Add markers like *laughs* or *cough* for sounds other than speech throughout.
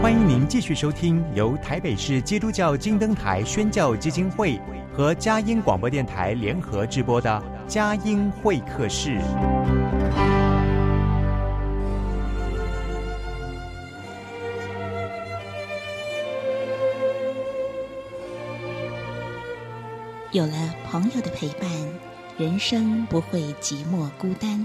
欢迎您继续收听由台北市基督教金灯台宣教基金会和佳音广播电台联合制播的《佳音会客室》。有了朋友的陪伴，人生不会寂寞孤单。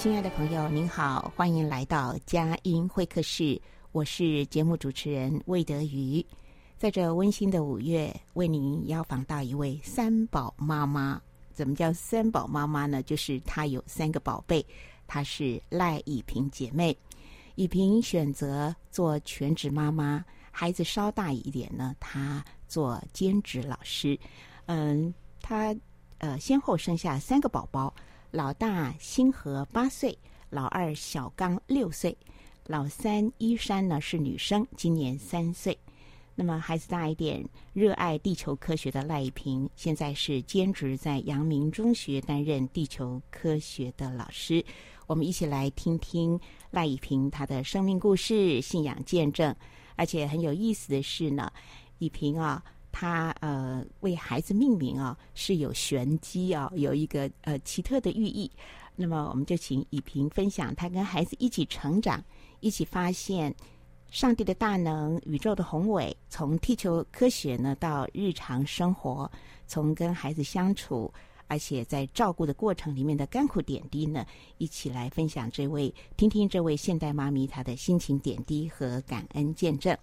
亲爱的朋友，您好，欢迎来到佳音会客室。我是节目主持人魏德瑜，在这温馨的五月，为您邀访到一位三宝妈妈。怎么叫三宝妈妈呢？就是她有三个宝贝。她是赖以萍姐妹。以萍选择做全职妈妈，孩子稍大一点呢，她做兼职老师。嗯，她呃先后生下三个宝宝。老大星河八岁，老二小刚六岁，老三依珊呢是女生，今年三岁。那么孩子大一点，热爱地球科学的赖以平，现在是兼职在阳明中学担任地球科学的老师。我们一起来听听赖以平他的生命故事、信仰见证。而且很有意思的是呢，以平啊。他呃为孩子命名啊是有玄机啊，有一个呃奇特的寓意。那么我们就请以萍分享他跟孩子一起成长，一起发现上帝的大能、宇宙的宏伟，从地球科学呢到日常生活，从跟孩子相处，而且在照顾的过程里面的甘苦点滴呢，一起来分享这位，听听这位现代妈咪她的心情点滴和感恩见证。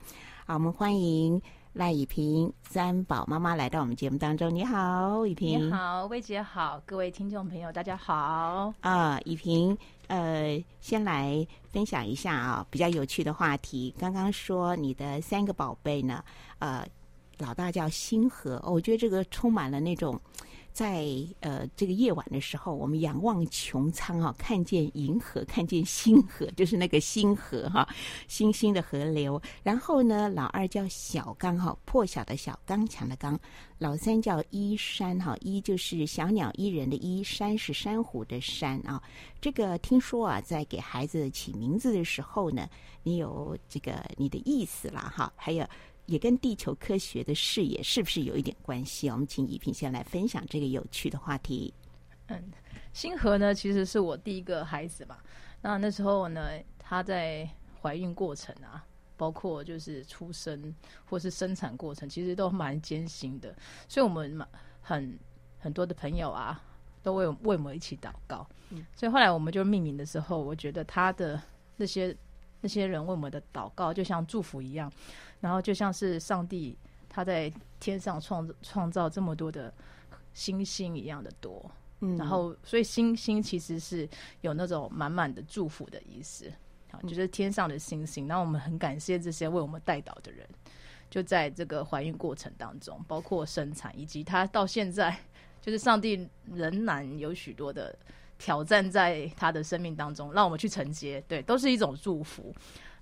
好，我们欢迎。赖以平三宝妈妈来到我们节目当中，你好，以平。你好，魏姐好，各位听众朋友，大家好。啊，以平，呃，先来分享一下啊，比较有趣的话题。刚刚说你的三个宝贝呢，呃，老大叫星河，哦，我觉得这个充满了那种。在呃这个夜晚的时候，我们仰望穹苍啊，看见银河，看见星河，*laughs* 就是那个星河哈，星星的河流。然后呢，老二叫小刚哈，破晓的小，刚强的刚。老三叫依山哈，依就是小鸟依人的依，山是珊瑚的山啊。这个听说啊，在给孩子起名字的时候呢，你有这个你的意思了哈，还有。也跟地球科学的视野是不是有一点关系？我们请怡萍先来分享这个有趣的话题。嗯，星河呢，其实是我第一个孩子嘛。那那时候呢，她在怀孕过程啊，包括就是出生或是生产过程，其实都蛮艰辛的。所以我们很很多的朋友啊，都为为我们一起祷告。嗯，所以后来我们就命名的时候，我觉得他的那些那些人为我们的祷告，就像祝福一样。然后就像是上帝他在天上创创造这么多的星星一样的多，嗯，然后所以星星其实是有那种满满的祝福的意思，好，就是天上的星星。那我们很感谢这些为我们带导的人，就在这个怀孕过程当中，包括生产，以及他到现在，就是上帝仍然有许多的挑战在他的生命当中，让我们去承接，对，都是一种祝福。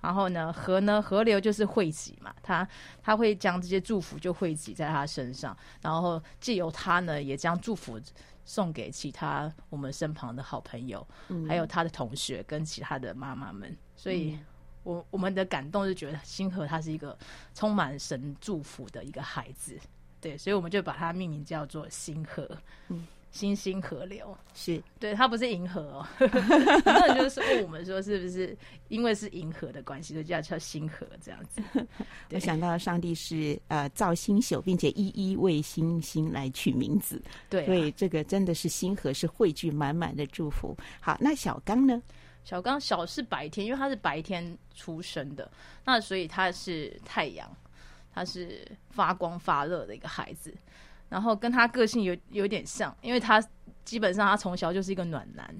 然后呢，河呢，河流就是汇集嘛，他他会将这些祝福就汇集在他身上，然后借由他呢，也将祝福送给其他我们身旁的好朋友，嗯、还有他的同学跟其他的妈妈们。所以我，我我们的感动是觉得星河他是一个充满神祝福的一个孩子，对，所以我们就把它命名叫做星河。嗯。星星河流是对，它不是银河哦。*laughs* 很多人就是问我们说，是不是因为是银河的关系，就叫叫星河这样子？*laughs* 我想到上帝是呃造星宿，并且一一为星星来取名字。对、啊，所以这个真的是星河，是汇聚满满的祝福。好，那小刚呢？小刚小是白天，因为他是白天出生的，那所以他是太阳，他是发光发热的一个孩子，然后跟他个性有有点像，因为他基本上他从小就是一个暖男，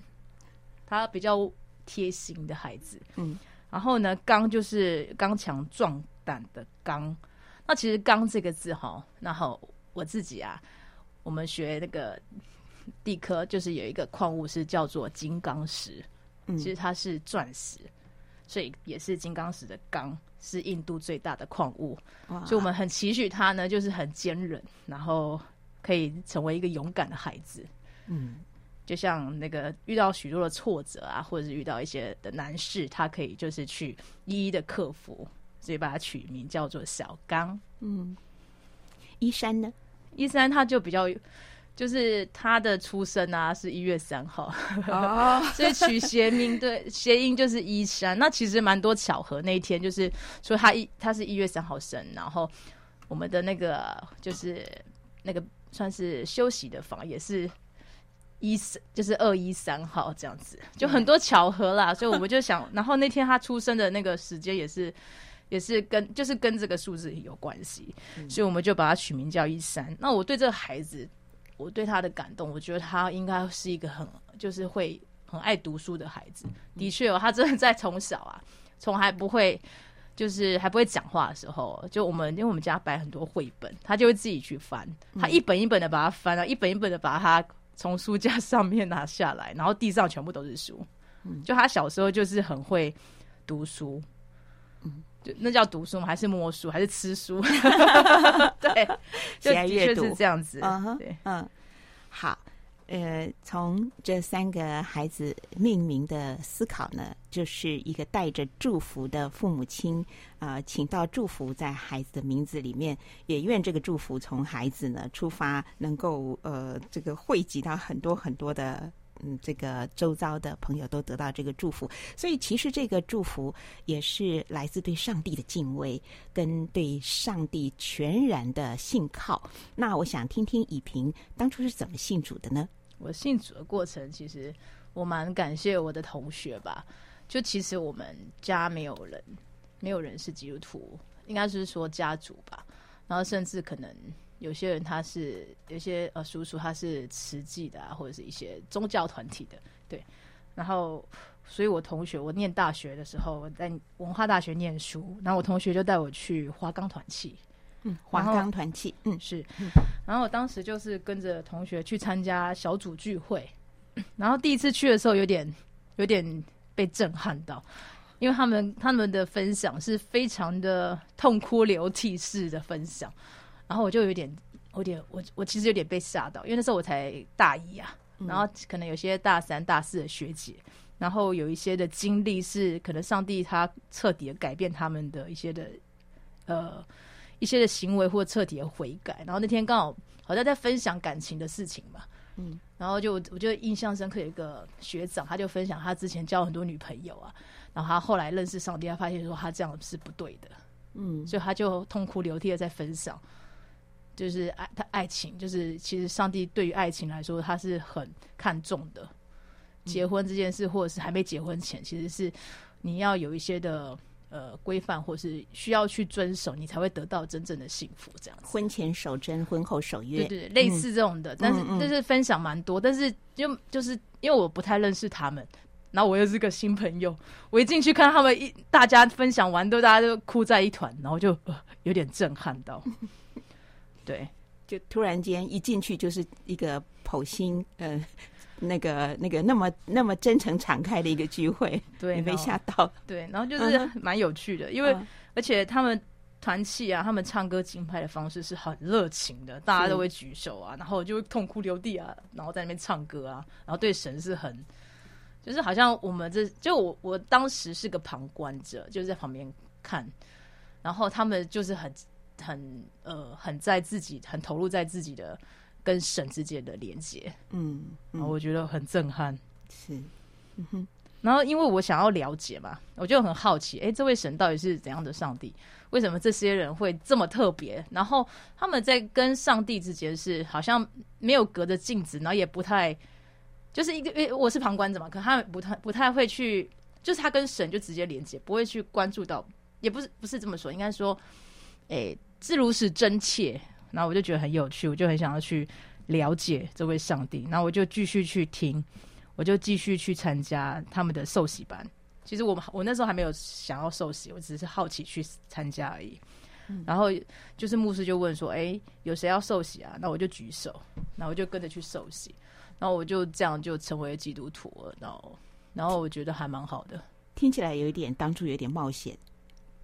他比较贴心的孩子，嗯，然后呢，刚就是刚强壮胆的刚，那其实刚这个字哈，然后我自己啊，我们学那个。地科就是有一个矿物是叫做金刚石，嗯、其实它是钻石，所以也是金刚石的刚，是印度最大的矿物，所以我们很期许他呢，就是很坚韧，然后可以成为一个勇敢的孩子。嗯，就像那个遇到许多的挫折啊，或者是遇到一些的难事，他可以就是去一一的克服，所以把它取名叫做小刚。嗯，一山呢？一山他就比较。就是他的出生啊，是一月三号，哦、*laughs* 所以取谐名对，谐音就是一山。那其实蛮多巧合，那一天就是说他一他是一月三号生，然后我们的那个就是那个算是休息的房也是一三，就是二一三号这样子，就很多巧合啦。所以我们就想，然后那天他出生的那个时间也是也是跟就是跟这个数字有关系，所以我们就把它取名叫一山。那我对这个孩子。我对他的感动，我觉得他应该是一个很就是会很爱读书的孩子。的确哦，他真的在从小啊，从还不会就是还不会讲话的时候，就我们因为我们家摆很多绘本，他就会自己去翻，他一本一本的把它翻了，一本一本的把它从书架 *laughs* 上面拿下来，然后地上全部都是书。就他小时候就是很会读书。那叫读书吗？还是摸书？还是吃书？*laughs* 对，就的确是这样子。Uh、huh, 对，嗯，好，呃，从这三个孩子命名的思考呢，就是一个带着祝福的父母亲啊、呃，请到祝福在孩子的名字里面，也愿这个祝福从孩子呢出发，能够呃，这个汇集到很多很多的。嗯，这个周遭的朋友都得到这个祝福，所以其实这个祝福也是来自对上帝的敬畏，跟对上帝全然的信靠。那我想听听以平当初是怎么信主的呢？我信主的过程，其实我蛮感谢我的同学吧。就其实我们家没有人，没有人是基督徒，应该是说家族吧。然后甚至可能。有些人他是有些呃叔叔他是慈济的啊，或者是一些宗教团体的，对。然后，所以我同学我念大学的时候，我在文化大学念书，然后我同学就带我去华冈团契，嗯，华冈团契，嗯是。然后我当时就是跟着同学去参加小组聚会，然后第一次去的时候有点有点被震撼到，因为他们他们的分享是非常的痛哭流涕式的分享。然后我就有点，有点，我我其实有点被吓到，因为那时候我才大一啊，然后可能有些大三、大四的学姐，然后有一些的经历是可能上帝他彻底的改变他们的一些的呃一些的行为或彻底的悔改。然后那天刚好好像在分享感情的事情嘛，嗯，然后就我就印象深刻有一个学长，他就分享他之前交很多女朋友啊，然后他后来认识上帝，他发现说他这样是不对的，嗯，所以他就痛哭流涕的在分享。就是爱他爱情，就是其实上帝对于爱情来说，他是很看重的。结婚这件事，或者是还没结婚前，其实是你要有一些的呃规范，或是需要去遵守，你才会得到真正的幸福。这样子，婚前守贞，婚后守约，对对，类似这种的。嗯、但是但是分享蛮多，但是就就是因为我不太认识他们，然后我又是个新朋友，我一进去看他们一大家分享完都大家都哭在一团，然后就、呃、有点震撼到。对，就突然间一进去就是一个剖心，呃，*laughs* 那个那个那么那么真诚敞开的一个聚会，对，你被吓到。对，然后就是蛮有趣的，嗯、因为而且他们团契啊，他们唱歌竞拍的方式是很热情的，大家都会举手啊，然后就会痛哭流涕啊，然后在那边唱歌啊，然后对神是很，就是好像我们这就我我当时是个旁观者，就是在旁边看，然后他们就是很。很呃，很在自己，很投入在自己的跟神之间的连接，嗯，嗯，然后我觉得很震撼，是，嗯哼，然后因为我想要了解嘛，我就很好奇，哎，这位神到底是怎样的上帝？为什么这些人会这么特别？然后他们在跟上帝之间是好像没有隔着镜子，然后也不太就是一个，因为我是旁观者嘛，可他不太不太会去，就是他跟神就直接连接，不会去关注到，也不是不是这么说，应该说，哎、欸，自如是真切，然后我就觉得很有趣，我就很想要去了解这位上帝，然后我就继续去听，我就继续去参加他们的受洗班。其实我我那时候还没有想要受洗，我只是好奇去参加而已。嗯、然后就是牧师就问说：“哎，有谁要受洗啊？”那我就举手，然后我就跟着去受洗，然后我就这样就成为基督徒了。然后，然后我觉得还蛮好的。听起来有一点当初有点冒险。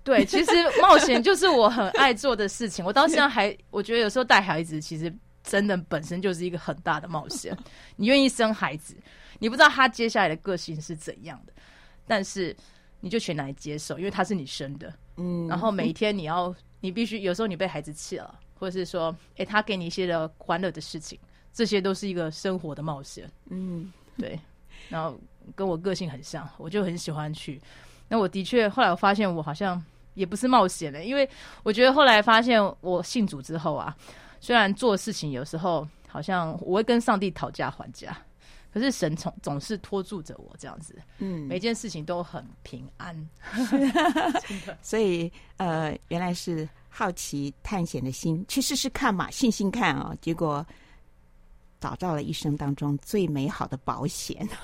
对，其实冒险就是我很爱做的事情。我到现在还，我觉得有时候带孩子其实真的本身就是一个很大的冒险。你愿意生孩子，你不知道他接下来的个性是怎样的。但是你就全来接受，因为他是你生的，嗯，然后每一天你要，你必须有时候你被孩子气了，或者是说，哎、欸，他给你一些的欢乐的事情，这些都是一个生活的冒险，嗯，对，然后跟我个性很像，我就很喜欢去。那我的确后来我发现我好像也不是冒险的，因为我觉得后来发现我信主之后啊，虽然做事情有时候好像我会跟上帝讨价还价。可是神总总是拖住着我这样子，嗯，每件事情都很平安，*laughs* 所以呃，原来是好奇探险的心，去试试看嘛，信心看啊、哦，结果找到了一生当中最美好的保险，*laughs* *laughs*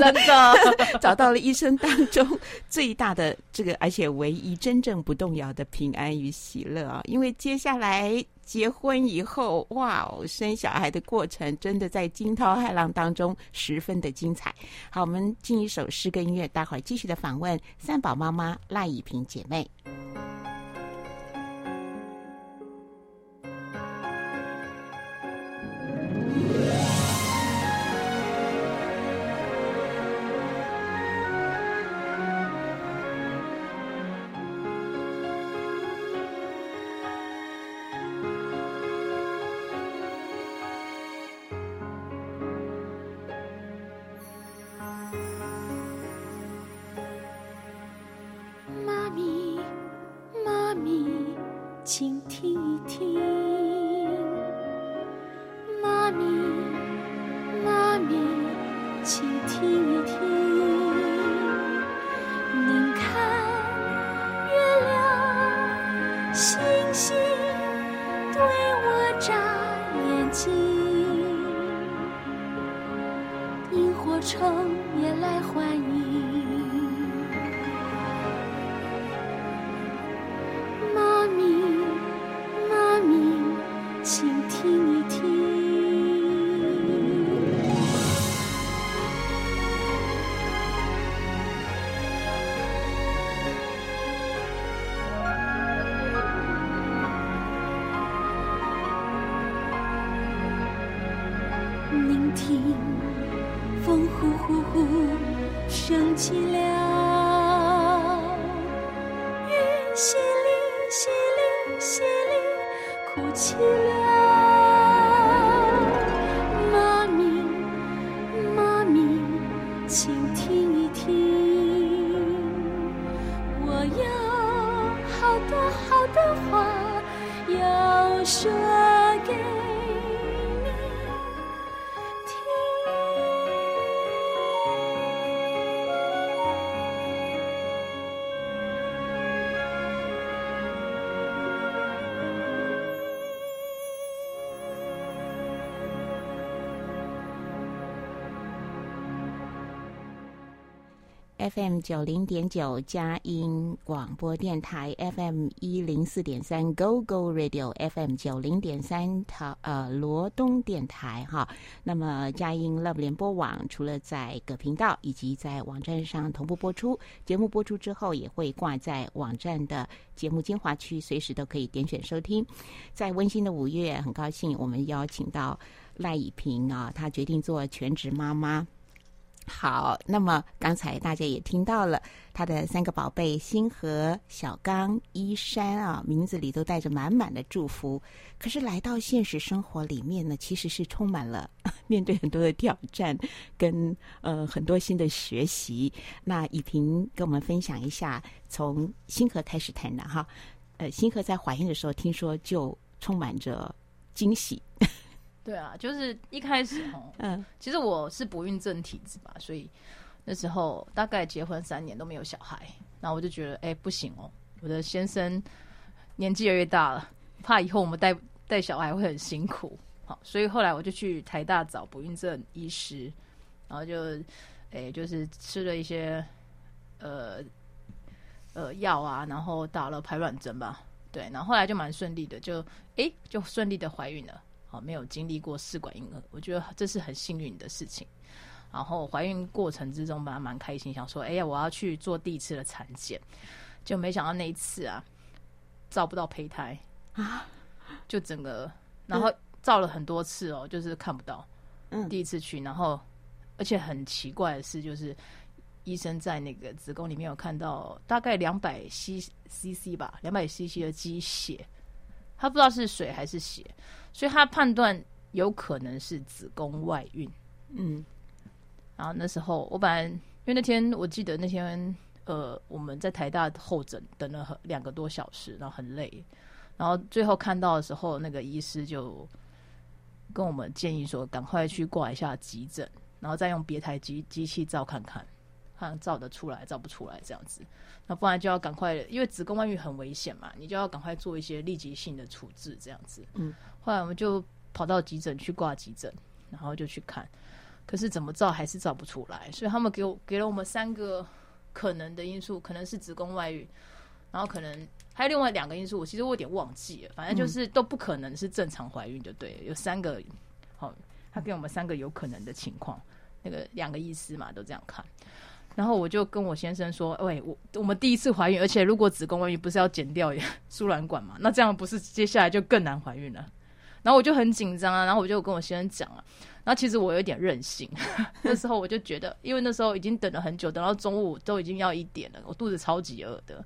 真的找到了一生当中最大的这个，而且唯一真正不动摇的平安与喜乐啊，因为接下来。结婚以后，哇哦，生小孩的过程真的在惊涛骇浪当中十分的精彩。好，我们进一首诗歌音乐，待会儿继续的访问三宝妈妈赖以萍姐妹。妈咪妈咪请听一听。妈咪妈咪请听 FM 九零点九佳音广播电台，FM 一零四点三 Go Go Radio，FM 九零点三台呃罗东电台哈。那么佳音 Love 联播网除了在各频道以及在网站上同步播出，节目播出之后也会挂在网站的节目精华区，随时都可以点选收听。在温馨的五月，很高兴我们邀请到赖以平啊，她决定做全职妈妈。好，那么刚才大家也听到了他的三个宝贝星河、小刚、依山啊，名字里都带着满满的祝福。可是来到现实生活里面呢，其实是充满了 *laughs* 面对很多的挑战，跟呃很多新的学习。那以萍跟我们分享一下，从星河开始谈的哈。呃，星河在怀孕的时候，听说就充满着惊喜。对啊，就是一开始哦，*laughs* 嗯，其实我是不孕症体质吧，所以那时候大概结婚三年都没有小孩，然后我就觉得，哎、欸，不行哦，我的先生年纪越来越大了，怕以后我们带带小孩会很辛苦，好，所以后来我就去台大找不孕症医师，然后就，哎、欸，就是吃了一些，呃，呃药啊，然后打了排卵针吧，对，然后后来就蛮顺利的，就，哎、欸，就顺利的怀孕了。没有经历过试管婴儿，我觉得这是很幸运的事情。然后怀孕过程之中，蛮蛮开心，想说，哎呀，我要去做第一次的产检，就没想到那一次啊，照不到胚胎啊，就整个，然后照了很多次哦，就是看不到。嗯，第一次去，然后而且很奇怪的是，就是医生在那个子宫里面有看到大概两百 c c c 吧，两百 cc 的积血，他不知道是水还是血。所以他判断有可能是子宫外孕，嗯，然后那时候我本来因为那天我记得那天呃我们在台大候诊等了两个多小时，然后很累，然后最后看到的时候，那个医师就跟我们建议说，赶快去挂一下急诊，然后再用别台机机器照看看，看照得出来照不出来这样子，那不然就要赶快，因为子宫外孕很危险嘛，你就要赶快做一些立即性的处置这样子，嗯。后来我们就跑到急诊去挂急诊，然后就去看，可是怎么照还是照不出来，所以他们给我给了我们三个可能的因素，可能是子宫外孕，然后可能还有另外两个因素，我其实我有点忘记了，反正就是都不可能是正常怀孕，就对，有三个，好，他给我们三个有可能的情况，那个两个医师嘛都这样看，然后我就跟我先生说，喂，我我们第一次怀孕，而且如果子宫外孕不是要剪掉 *laughs* 输卵管嘛，那这样不是接下来就更难怀孕了？然后我就很紧张啊，然后我就跟我先生讲啊，然后其实我有点任性，*laughs* 那时候我就觉得，因为那时候已经等了很久，等到中午都已经要一点了，我肚子超级饿的，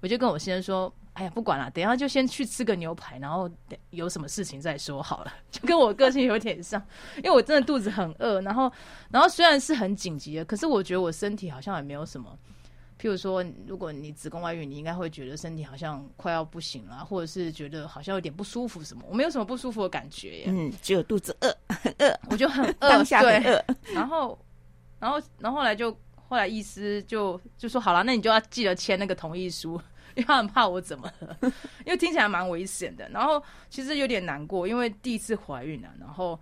我就跟我先生说，哎呀，不管了，等一下就先去吃个牛排，然后等有什么事情再说好了，*laughs* 就跟我个性有点像，因为我真的肚子很饿，然后，然后虽然是很紧急的，可是我觉得我身体好像也没有什么。譬如说，如果你子宫外孕，你应该会觉得身体好像快要不行了，或者是觉得好像有点不舒服什么。我没有什么不舒服的感觉耶，嗯，只有肚子饿，很饿，我就很饿，当下很饿。然后，然后，然后后来就后来医师就就说好了，那你就要记得签那个同意书，因为他很怕我怎么了，因为听起来蛮危险的。然后其实有点难过，因为第一次怀孕啊，然后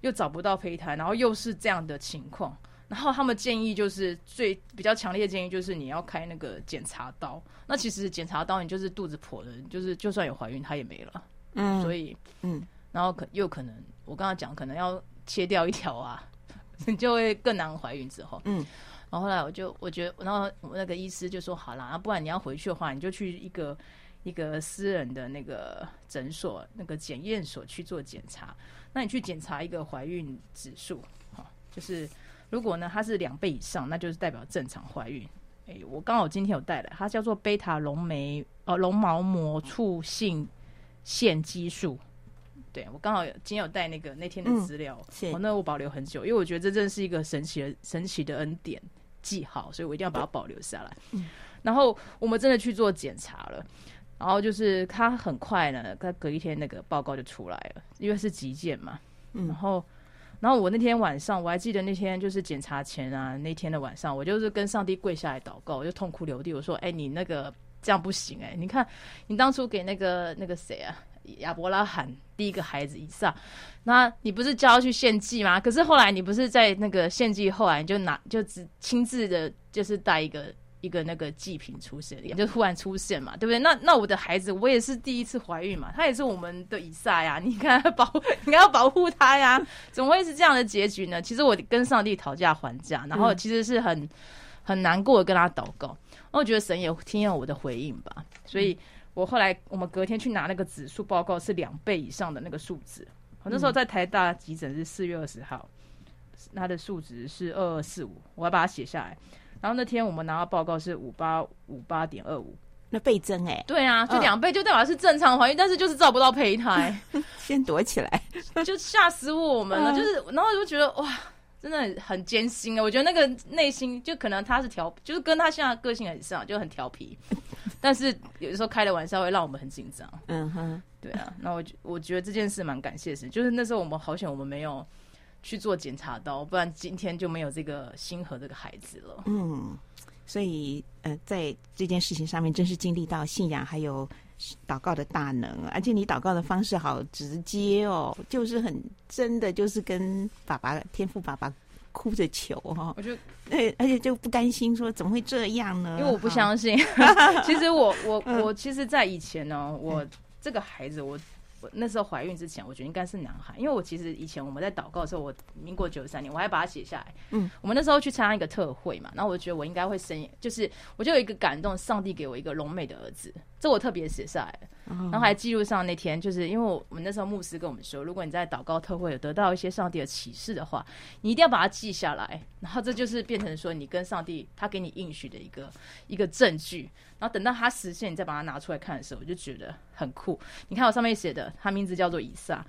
又找不到胚胎，然后又是这样的情况。然后他们建议就是最比较强烈的建议就是你要开那个检查刀。那其实检查刀你就是肚子破了，就是就算有怀孕它也没了。嗯，所以嗯，然后可又可能我刚刚讲可能要切掉一条啊，*laughs* 你就会更难怀孕之后。嗯，然后后来我就我觉得，然后我那个医师就说好啦，不然你要回去的话，你就去一个一个私人的那个诊所那个检验所去做检查。那你去检查一个怀孕指数，哈，就是。如果呢，它是两倍以上，那就是代表正常怀孕。哎、欸，我刚好今天有带来，它叫做贝塔龙酶呃绒毛膜促性腺激素。对，我刚好今天有带那个那天的资料，哦、那我保留很久，因为我觉得这真的是一个神奇的神奇的恩典记号，所以我一定要把它保留下来。嗯、然后我们真的去做检查了，然后就是他很快呢，他隔一天那个报告就出来了，因为是急件嘛，嗯、然后。然后我那天晚上，我还记得那天就是检查前啊，那天的晚上，我就是跟上帝跪下来祷告，我就痛哭流涕，我说：“哎，你那个这样不行哎！你看，你当初给那个那个谁啊，亚伯拉罕第一个孩子以撒，那你不是叫他去献祭吗？可是后来你不是在那个献祭后来你就拿就只亲自的，就是带一个。”一个那个祭品出现，就突然出现嘛，对不对？那那我的孩子，我也是第一次怀孕嘛，他也是我们的以撒呀，*laughs* 你看保，你要保护他呀，怎么会是这样的结局呢？其实我跟上帝讨价还价，然后其实是很很难过的跟他祷告，我觉得神也听了我的回应吧，所以我后来我们隔天去拿那个指数报告是两倍以上的那个数值，我那时候在台大急诊是四月二十号，它的数值是二二四五，我要把它写下来。然后那天我们拿到报告是五八五八点二五，那倍增哎，对啊，就两倍，就代表是正常怀孕，但是就是照不到胚胎，*laughs* 先躲起来，*laughs* 就吓死我们了。就是，然后就觉得哇，真的很很艰辛啊！我觉得那个内心就可能他是调，就是跟他现在个性很像，就很调皮。但是有的时候开的玩笑会让我们很紧张。嗯哼，对啊。那我我觉得这件事蛮感谢的事，就是那时候我们好险，我们没有去做检查到，不然今天就没有这个星河这个孩子了。嗯，所以呃，在这件事情上面，真是经历到信仰还有。祷告的大能，而且你祷告的方式好直接哦，就是很真的，就是跟爸爸天赋爸爸哭着求哈。我就对，而且就不甘心说怎么会这样呢？因为我不相信。*laughs* 其实我我我其实，在以前呢，我这个孩子我。我那时候怀孕之前，我觉得应该是男孩，因为我其实以前我们在祷告的时候，我民国九十三年，我还把它写下来。嗯，我们那时候去参加一个特会嘛，然后我觉得我应该会生，就是我就有一个感动，上帝给我一个龙美的儿子，这我特别写下来。然后还记录上那天，就是因为我们那时候牧师跟我们说，如果你在祷告特会有得到一些上帝的启示的话，你一定要把它记下来。然后这就是变成说你跟上帝他给你应许的一个一个证据。然后等到他实现，你再把它拿出来看的时候，我就觉得很酷。你看我上面写的，他名字叫做以撒，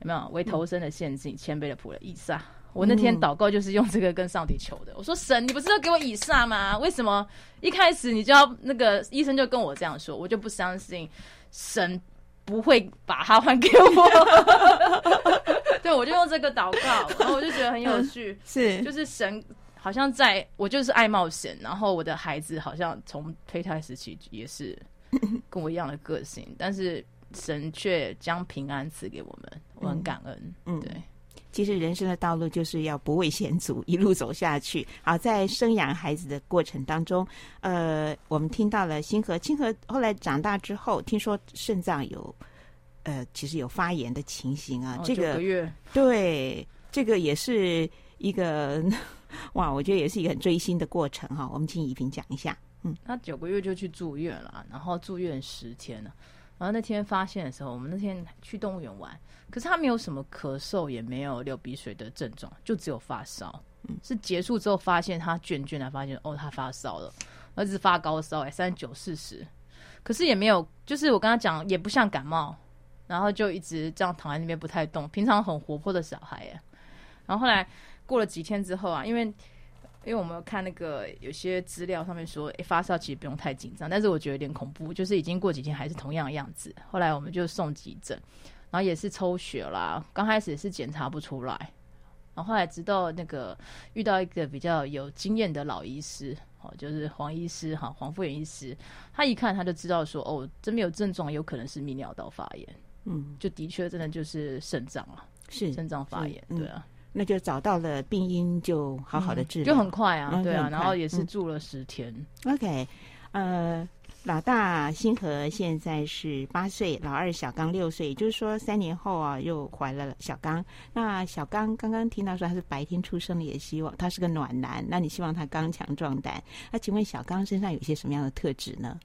有没有？为投身的陷阱，谦卑的仆人以撒。我那天祷告就是用这个跟上帝求的。我说神，你不是要给我以撒吗？为什么一开始你就要那个医生就跟我这样说，我就不相信。神不会把它还给我，*laughs* 对，我就用这个祷告，然后我就觉得很有趣，*laughs* 是，就是神好像在我就是爱冒险，然后我的孩子好像从胚胎时期也是 *laughs* 跟我一样的个性，但是神却将平安赐给我们，我很感恩，嗯，对。其实人生的道路就是要不畏险阻，一路走下去。好，在生养孩子的过程当中，呃，我们听到了星河，星河后来长大之后，听说肾脏有，呃，其实有发炎的情形啊。哦、这个，个月。对，这个也是一个，*laughs* 哇，我觉得也是一个很追星的过程哈。我们请怡萍讲一下。嗯，他九个月就去住院了，然后住院十天了。然后那天发现的时候，我们那天去动物园玩，可是他没有什么咳嗽，也没有流鼻水的症状，就只有发烧。嗯，是结束之后发现他倦倦的，发现哦，他发烧了，儿子发高烧，哎，三十九、四十，可是也没有，就是我跟他讲，也不像感冒，然后就一直这样躺在那边不太动，平常很活泼的小孩，哎，然后后来过了几天之后啊，因为。因为我们看那个有些资料上面说，诶，发烧其实不用太紧张，但是我觉得有点恐怖，就是已经过几天还是同样的样子。后来我们就送急诊，然后也是抽血啦，刚开始也是检查不出来，然后后来直到那个遇到一个比较有经验的老医师，哦，就是黄医师哈，黄富元医师，他一看他就知道说，哦，真没有症状，有可能是泌尿道发炎，嗯，就的确真的就是肾脏了，是肾脏发炎，对啊。那就找到了病因，就好好的治疗，就很快啊，对啊，然后也是住了十天。嗯、OK，呃，老大星河现在是八岁，老二小刚六岁，也就是说三年后啊又怀了小刚。那小刚刚刚听到说他是白天出生的，也希望他是个暖男，那你希望他刚强壮胆。那请问小刚身上有些什么样的特质呢？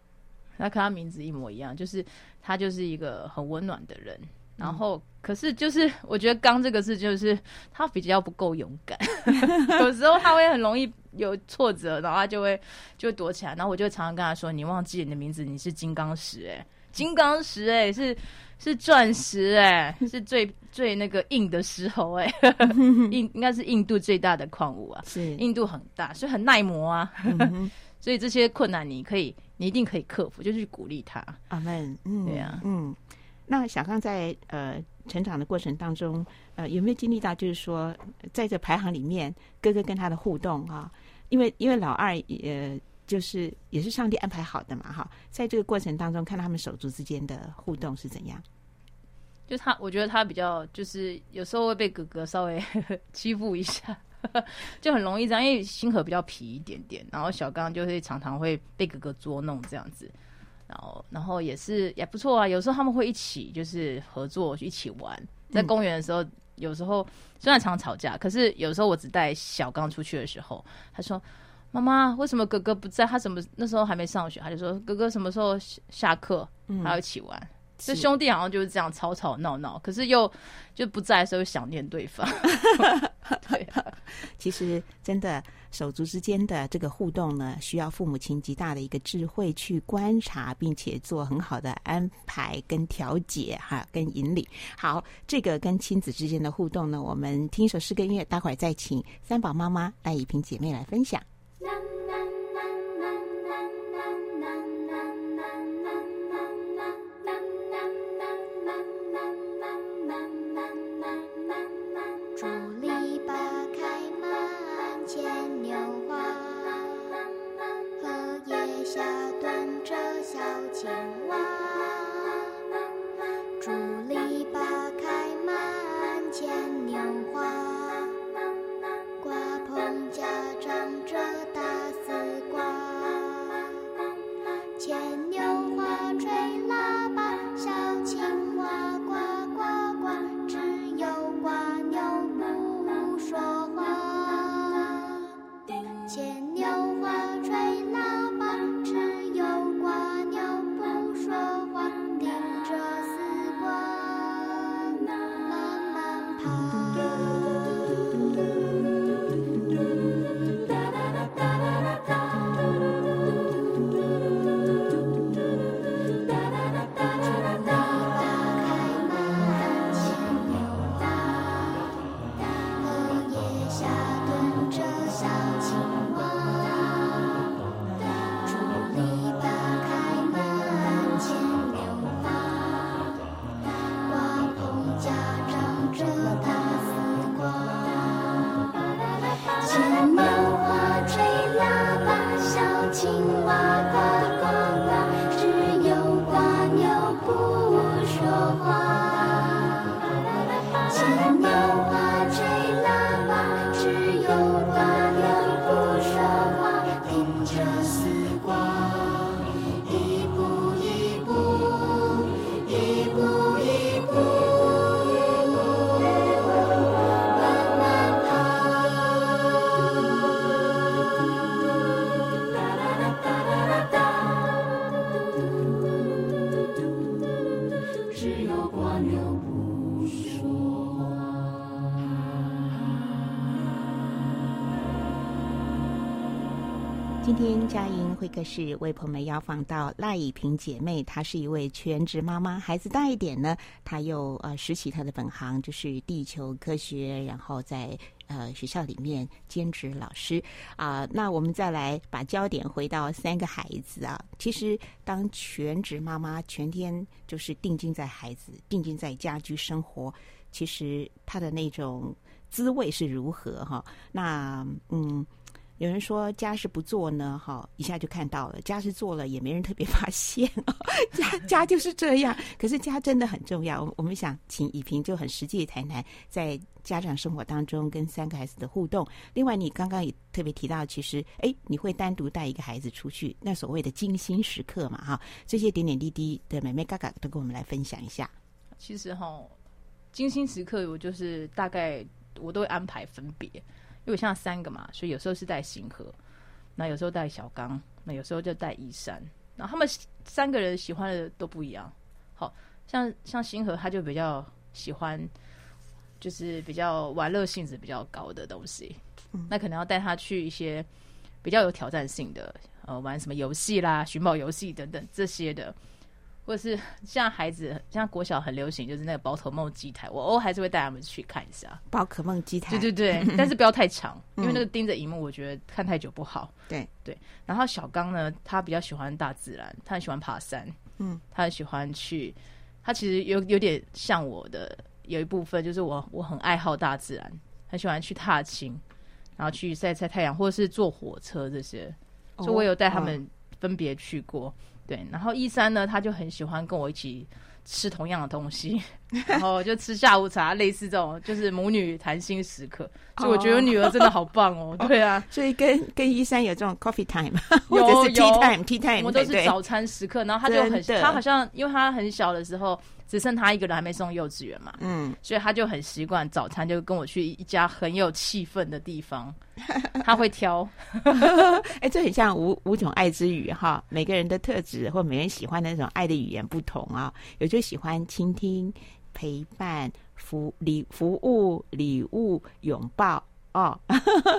那跟他名字一模一样，就是他就是一个很温暖的人。然后，可是就是我觉得刚这个事就是他比较不够勇敢，*laughs* 有时候他会很容易有挫折，然后他就会就会躲起来。然后我就常常跟他说：“你忘记你的名字，你是金刚石哎，金刚石哎，是是钻石哎，是最最那个硬的石头哎，*laughs* 印应该是印度最大的矿物啊，是印度很大，所以很耐磨啊。*laughs* 所以这些困难你可以，你一定可以克服，就去鼓励他。阿门。嗯，对呀，嗯。”那小刚在呃成长的过程当中，呃有没有经历到，就是说在这排行里面，哥哥跟他的互动啊？因为因为老二呃就是也是上帝安排好的嘛，哈，在这个过程当中，看他们手足之间的互动是怎样？就他，我觉得他比较就是有时候会被哥哥稍微 *laughs* 欺负一下，就很容易这样，因为星河比较皮一点点，然后小刚就是常常会被哥哥捉弄这样子。然后，然后也是也不错啊。有时候他们会一起，就是合作一起玩。在公园的时候，嗯、有时候虽然常吵架，可是有时候我只带小刚出去的时候，他说：“妈妈，为什么哥哥不在？他什么那时候还没上学？”他就说：“哥哥什么时候下课？还要一起玩。”这、嗯、兄弟好像就是这样吵吵闹闹，可是又就不在的时候想念对方。*laughs* 对啊，其实真的手足之间的这个互动呢，需要父母亲极大的一个智慧去观察，并且做很好的安排跟调节哈，跟引领。好，这个跟亲子之间的互动呢，我们听一首诗歌音乐，待会儿再请三宝妈妈赖以萍姐妹来分享。今天佳音会客室为朋友们邀访到赖以萍姐妹，她是一位全职妈妈，孩子大一点呢，她又呃拾起她的本行，就是地球科学，然后在呃学校里面兼职老师啊、那我们再来把焦点回到三个孩子啊，其实当全职妈妈，全天就是定睛在孩子，定睛在家居生活，其实她的那种滋味是如何哈？那嗯。有人说家事不做呢，哈，一下就看到了；家事做了，也没人特别 *laughs* 发现。家家就是这样，可是家真的很重要。我们想请以萍就很实际谈谈，在家长生活当中跟三个孩子的互动。另外，你刚刚也特别提到，其实哎，你会单独带一个孩子出去，那所谓的精心时刻嘛，哈，这些点点滴滴的美眉嘎嘎都跟我们来分享一下。其实哈，精心时刻我就是大概我都会安排分别。因为像三个嘛，所以有时候是带星河，那有时候带小刚，那有时候就带一山。然后他们三个人喜欢的都不一样。好像像星河，他就比较喜欢，就是比较玩乐性质比较高的东西。嗯、那可能要带他去一些比较有挑战性的，呃，玩什么游戏啦、寻宝游戏等等这些的。或是 *laughs* 像孩子，像国小很流行，就是那个宝可梦机台，我偶尔还是会带他们去看一下宝可梦机台。对对对，*laughs* 但是不要太长，因为那个盯着荧幕，我觉得看太久不好。*laughs* 对对。然后小刚呢，他比较喜欢大自然，他很喜欢爬山，嗯，他很喜欢去，他其实有有点像我的，有一部分就是我我很爱好大自然，很喜欢去踏青，然后去晒晒太阳，或者是坐火车这些，所以我有带他们分别去过。哦对，然后一三呢，他就很喜欢跟我一起吃同样的东西，*laughs* 然后就吃下午茶，类似这种就是母女谈心时刻。所以我觉得女儿真的好棒哦。*laughs* 对啊，所以跟跟一三有这种 coffee time，或者是 tea time，tea time，我们都是早餐时刻。然后他就很，他好像因为他很小的时候。只剩他一个人还没送幼稚园嘛，嗯，所以他就很习惯早餐就跟我去一家很有气氛的地方，他会挑，*laughs* 哎，这很像五五种爱之语哈，每个人的特质或每个人喜欢的那种爱的语言不同啊，有就喜欢倾听、陪伴、服礼服务礼物拥抱哦，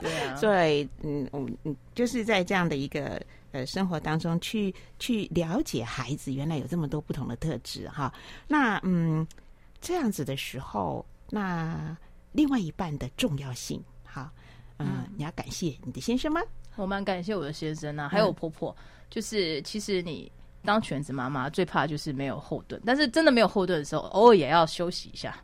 对啊，*laughs* 所以嗯嗯嗯，就是在这样的一个呃生活当中去去了解孩子原来有这么多不同的特质哈。那嗯这样子的时候，那另外一半的重要性哈，嗯，嗯你要感谢你的先生吗？我蛮感谢我的先生啊，还有我婆婆。嗯、就是其实你当全职妈妈最怕就是没有后盾，但是真的没有后盾的时候，偶尔也要休息一下。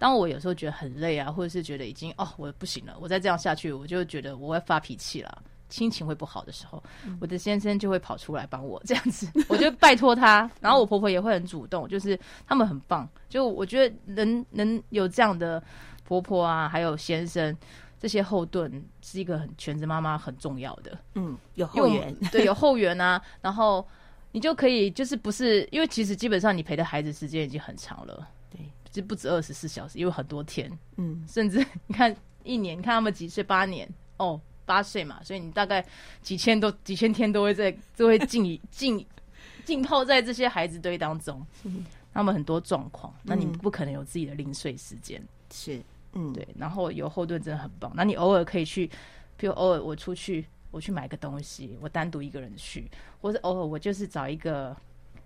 当我有时候觉得很累啊，或者是觉得已经哦我不行了，我再这样下去，我就觉得我会发脾气了，心情会不好的时候，嗯、我的先生就会跑出来帮我这样子，我就拜托他，然后我婆婆也会很主动，就是他们很棒，就我觉得能能有这样的婆婆啊，还有先生。这些后盾是一个很全职妈妈很重要的，嗯，有后援，对，有后援啊，然后你就可以就是不是因为其实基本上你陪的孩子时间已经很长了，对，就不止二十四小时，因为很多天，嗯，甚至 *laughs* 你看一年，你看他们几岁，八年。哦，八岁嘛，所以你大概几千多几千天都会在都会浸浸 *laughs* 浸泡在这些孩子堆当中，嗯，*laughs* 他们很多状况，那你不可能有自己的零碎时间，是。嗯，对，然后有后盾真的很棒。那你偶尔可以去，比如偶尔我出去，我去买个东西，我单独一个人去，或者偶尔我就是找一个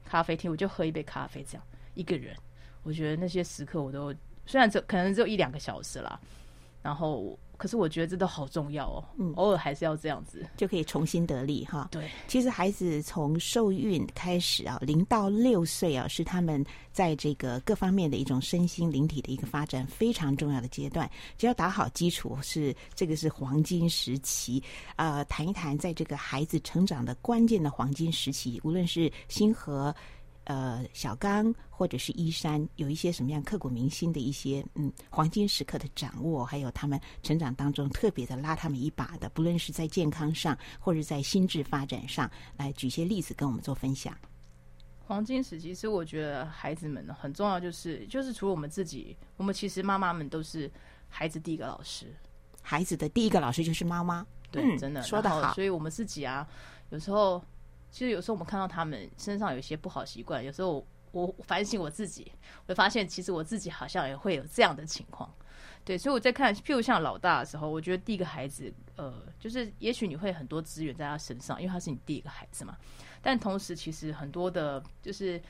咖啡厅，我就喝一杯咖啡，这样一个人，我觉得那些时刻我都虽然只可能只有一两个小时啦，然后。可是我觉得这都好重要哦，嗯，偶尔还是要这样子，就可以重新得力哈。对，其实孩子从受孕开始啊，零到六岁啊，是他们在这个各方面的一种身心灵体的一个发展非常重要的阶段。只要打好基础，是这个是黄金时期。呃，谈一谈在这个孩子成长的关键的黄金时期，无论是星禾。呃，小刚或者是依山，有一些什么样刻骨铭心的一些嗯黄金时刻的掌握，还有他们成长当中特别的拉他们一把的，不论是在健康上或者在心智发展上，来举些例子跟我们做分享。黄金时期，其实我觉得孩子们呢很重要，就是就是除了我们自己，我们其实妈妈们都是孩子第一个老师，孩子的第一个老师就是妈妈，对，嗯、真的说的好，所以我们自己啊，有时候。其实有时候我们看到他们身上有一些不好习惯，有时候我，我反省我自己，我会发现其实我自己好像也会有这样的情况。对，所以我在看，譬如像老大的时候，我觉得第一个孩子，呃，就是也许你会很多资源在他身上，因为他是你第一个孩子嘛。但同时，其实很多的，就是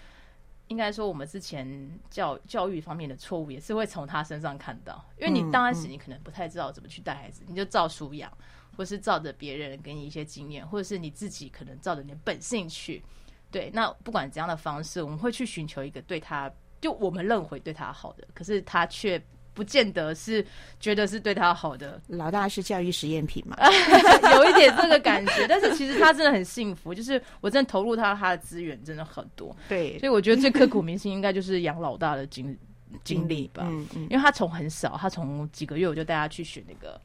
应该说我们之前教教育方面的错误，也是会从他身上看到。因为你刚开始你可能不太知道怎么去带孩子，你就照书养。或是照着别人给你一些经验，或者是你自己可能照着你的本性去，对。那不管怎样的方式，我们会去寻求一个对他，就我们认为对他好的，可是他却不见得是觉得是对他好的。老大是教育实验品嘛？*laughs* 有一点这个感觉，但是其实他真的很幸福，就是我真的投入他他的资源真的很多。对，所以我觉得最刻骨铭心应该就是养老大的经经历吧。嗯嗯，因为他从很少，他从几个月我就带他去学那个。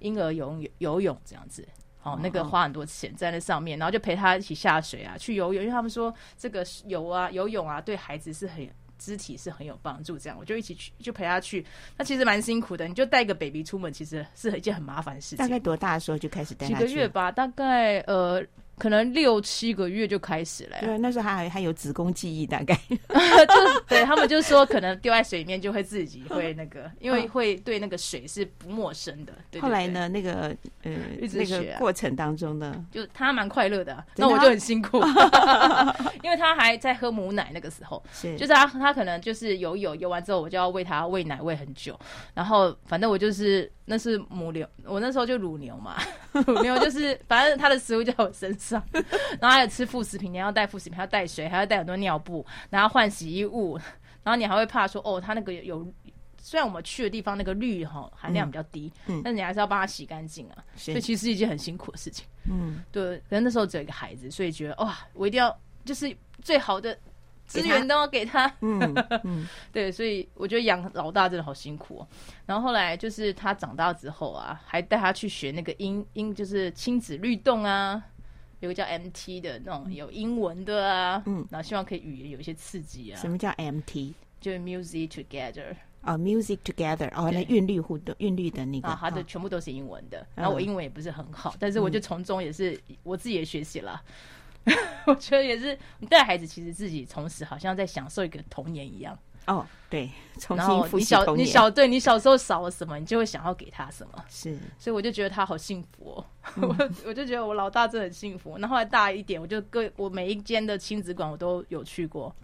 婴儿游泳游泳这样子，哦，那个花很多钱在那上面，然后就陪他一起下水啊，去游泳，因为他们说这个游啊游泳啊对孩子是很肢体是很有帮助。这样我就一起去，就陪他去。那其实蛮辛苦的，你就带个 baby 出门，其实是一件很麻烦的事情。大概多大的时候就开始带？几个月吧，大概呃。可能六七个月就开始了。呀。对，那时候还还有子宫记忆，大概。*laughs* 就是对他们就说，可能丢在水里面就会自己会那个，因为会对那个水是不陌生的。后来呢，那个呃，那个过程当中呢，就他蛮快乐的，啊，那我就很辛苦，*laughs* *laughs* 因为他还在喝母奶那个时候，是。就是他他可能就是游泳游完之后，我就要喂他喂奶喂很久，然后反正我就是那是母牛，我那时候就乳牛嘛，*laughs* 乳牛就是反正它的食物就在我身上。*laughs* 然后还有吃副食品，你要带副食品，还要带水，还要带很多尿布，然后换洗衣物，然后你还会怕说，哦，它那个有，虽然我们去的地方那个氯哈含量比较低，嗯，但是你还是要帮它洗干净啊，所以其实是一件很辛苦的事情，嗯，对。可能那时候只有一个孩子，所以觉得哇，我一定要就是最好的资源都要给他，嗯 *laughs* 嗯，*laughs* 对，所以我觉得养老大真的好辛苦哦。然后后来就是他长大之后啊，还带他去学那个英英，就是亲子律动啊。有个叫 MT 的那种有英文的啊，嗯，然后希望可以语言有一些刺激啊。什么叫 MT？就是 Music Together 啊，Music Together 哦，那韵律互动、韵律的那个啊，它的全部都是英文的。然后我英文也不是很好，但是我就从中也是我自己也学习了。*laughs* 我觉得也是，你带孩子其实自己同时好像在享受一个童年一样。哦，对，重然新后你小复习童年你小对你小时候少了什么，你就会想要给他什么。是，所以我就觉得他好幸福哦，嗯 *laughs* 我我就觉得我老大真的很幸福。那后来大一点，我就各我每一间的亲子馆我都有去过，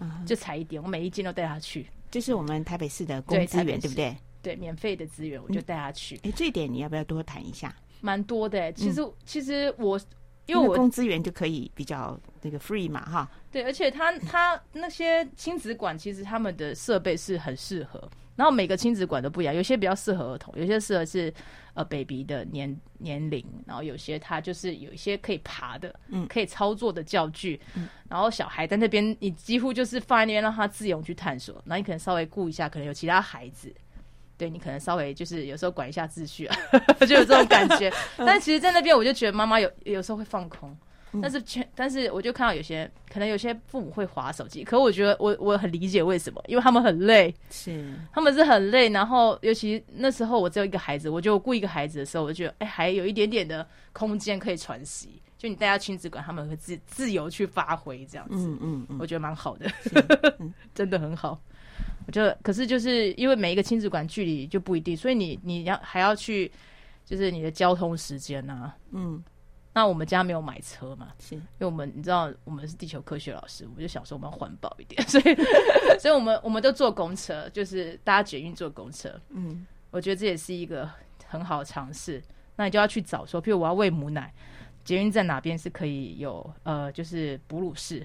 嗯，就踩一点，我每一间都带他去。这是我们台北市的公资源，对不对？对，免费的资源我就带他去，哎，这一点你要不要多谈一下？蛮多的。其实、嗯其实我因因为为我公资源就可以比较那个 free 嘛，哈，对，而且他他那些亲子馆其实他们的设备是很适合，然后每个亲子馆都不一样，有些比较适合儿童，有些适合是呃 baby 的年年龄，然后有些它就是有一些可以爬的，嗯可以操作的教具，嗯然后小孩在那边，你几乎就是放在那边让他自由去探索，然后你可能稍微顾一下，可能有其他孩子。对你可能稍微就是有时候管一下秩序啊，*laughs* 就有这种感觉。*laughs* 但其实，在那边我就觉得妈妈有有时候会放空，嗯但是全但是我就看到有些可能有些父母会划手机，可我觉得我我很理解为什么，因为他们很累，是，他们是很累。然后尤其那时候我只有一个孩子，我就顾一个孩子的时候，我就觉得哎还有一点点的空间可以喘息。就你带他亲子馆，他们会自自由去发挥这样子，嗯嗯嗯，我觉得蛮好的，嗯 *laughs* 真的很好。我觉得，可是就是因为每一个亲子馆距离就不一定，所以你你要还要去，就是你的交通时间呐、啊。嗯那我们家没有买车嘛，是，因为我们你知道我们是地球科学老师，我们就想说我们要环保一点，*laughs* 所以所以我们我们都坐公车，就是大家捷运坐公车。嗯我觉得这也是一个很好的尝试。那你就要去找说，譬如我要喂母奶，捷运在哪边是可以有呃，就是哺乳室，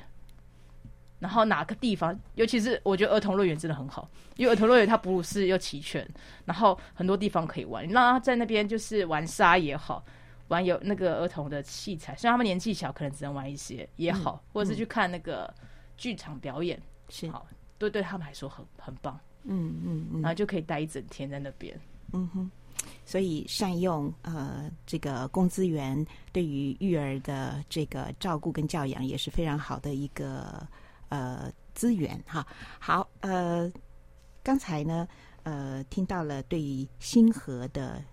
然后哪个地方，尤其是我觉得儿童乐园真的很好，因为儿童乐园它哺乳室又齐全，然后很多地方可以玩，你让他在那边就是玩沙也好，玩有那个儿童的器材，虽然他们年纪小，可能只能玩一些。也好，嗯或者是去看那个剧场表演，是，好，对对他们来说很很棒，嗯嗯嗯，然后就可以待一整天在那边。嗯哼，所以善用呃这个公资源对于育儿的这个照顾跟教养也是非常好的一个呃资源哈。好，呃，刚才呢呃听到了对于星河的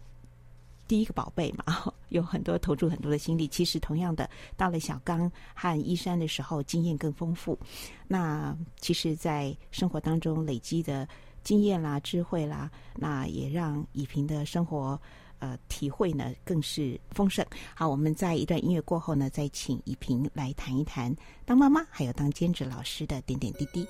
第一个宝贝嘛，*laughs* 有很多投注很多的心力。其实同样的，到了小刚和一山的时候，经验更丰富。那其实，在生活当中累积的。经验啦，智慧啦，那也让以平的生活呃体会呢更是丰盛。好，我们在一段音乐过后呢，再请以萍来谈一谈当妈妈还有当兼职老师的点点滴滴。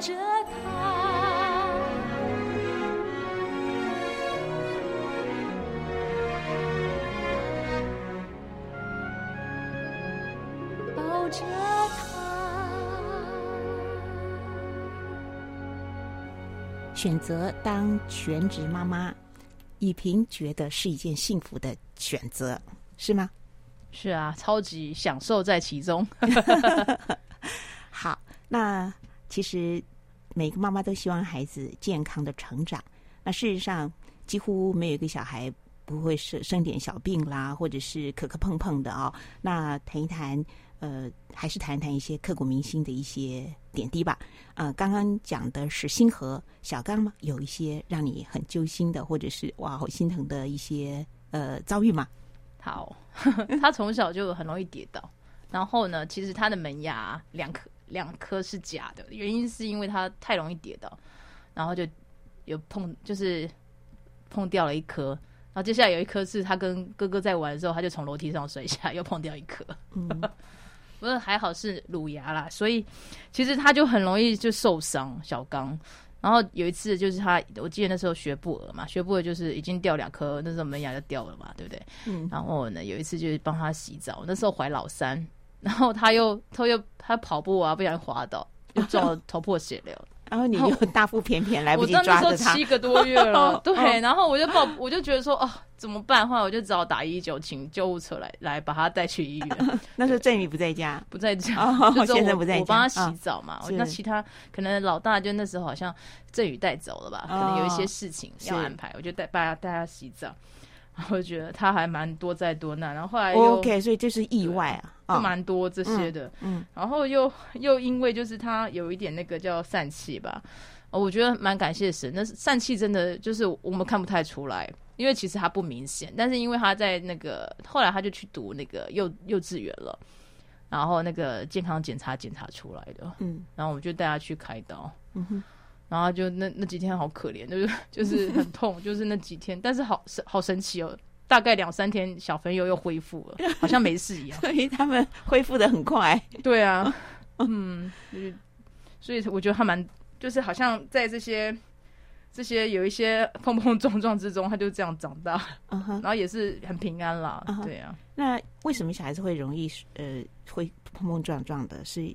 着他。抱着他。选择当全职妈妈，以萍觉得是一件幸福的选择，是吗？是啊，超级享受在其中。好，那其实每个妈妈都希望孩子健康的成长。那事实上，几乎没有一个小孩不会生生点小病啦，或者是磕磕碰碰的啊、哦。那谈一谈，呃，还是谈一谈一些刻骨铭心的一些点滴吧。呃，刚刚讲的是星河小刚吗？有一些让你很揪心的，或者是哇好心疼的一些呃遭遇吗？好，*laughs* 他从小就很容易跌倒，然后呢，其实他的门牙两颗两颗是假的，原因是因为它太容易跌倒，然后就有碰，就是碰掉了一颗，然后接下来有一颗是他跟哥哥在玩的时候，他就从楼梯上摔下，又碰掉一颗。嗯，*laughs* 不过还好是乳牙啦，所以其实他就很容易就受伤。小刚。然后有一次就是他，我记得那时候学步儿嘛，学步儿就是已经掉两颗，那时候门牙就掉了嘛，对不对？嗯。然后呢，有一次就是帮他洗澡，那时候怀老三，然后他又他又他跑步啊，不小心滑倒，又撞了 *laughs* 头破血流。然后你又大腹便便来不及抓着他。我那时候七个多月了，*laughs* 对。然后我就抱，我就觉得说，哦，怎么办？后来我就只好打一一九，请救护车来来把他带去医院。*laughs* 那时候振宇不在家，不在家，现在不在家。我帮他洗澡嘛，那其他可能老大就那时候好像振宇带走了吧，可能有一些事情要安排，我就带把他带他洗澡。我觉得他还蛮多灾多难，然后后来 OK，所以这是意外啊，就蛮多这些的。嗯，然后又 *laughs* 又因为就是他有一点那个叫疝气吧，我觉得蛮感谢神。那疝气真的就是我们看不太出来，因为其实他不明显，但是因为他在那个后来他就去读那个幼幼稚园了，然后那个健康检查检查出来的，嗯，然后我们就带他去开刀，嗯哼。然后就那那几天好可怜，就是 *laughs* 就是很痛，就是那几天，但是好神好神奇哦，大概两三天小朋友又恢复了，*laughs* 好像没事一样。所以他们恢复的很快。对啊，*laughs* 嗯，就是所以我觉得他蛮就是好像在这些这些有一些碰碰撞撞之中，他就这样长大，然后也是很平安啦。对啊，那为什么小孩子会容易呃会碰碰撞撞的？是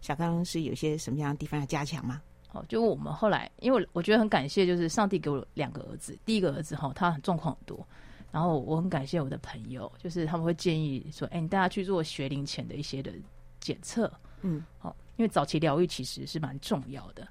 小刚是有些什么样的地方要加强吗？哦，就我们后来，因为我觉得很感谢，就是上帝给我两个儿子。第一个儿子哈，他很状况很多，然后我很感谢我的朋友，就是他们会建议说，哎，你带他去做学龄前的一些的检测，嗯，好，因为早期疗愈其实是蛮重要的，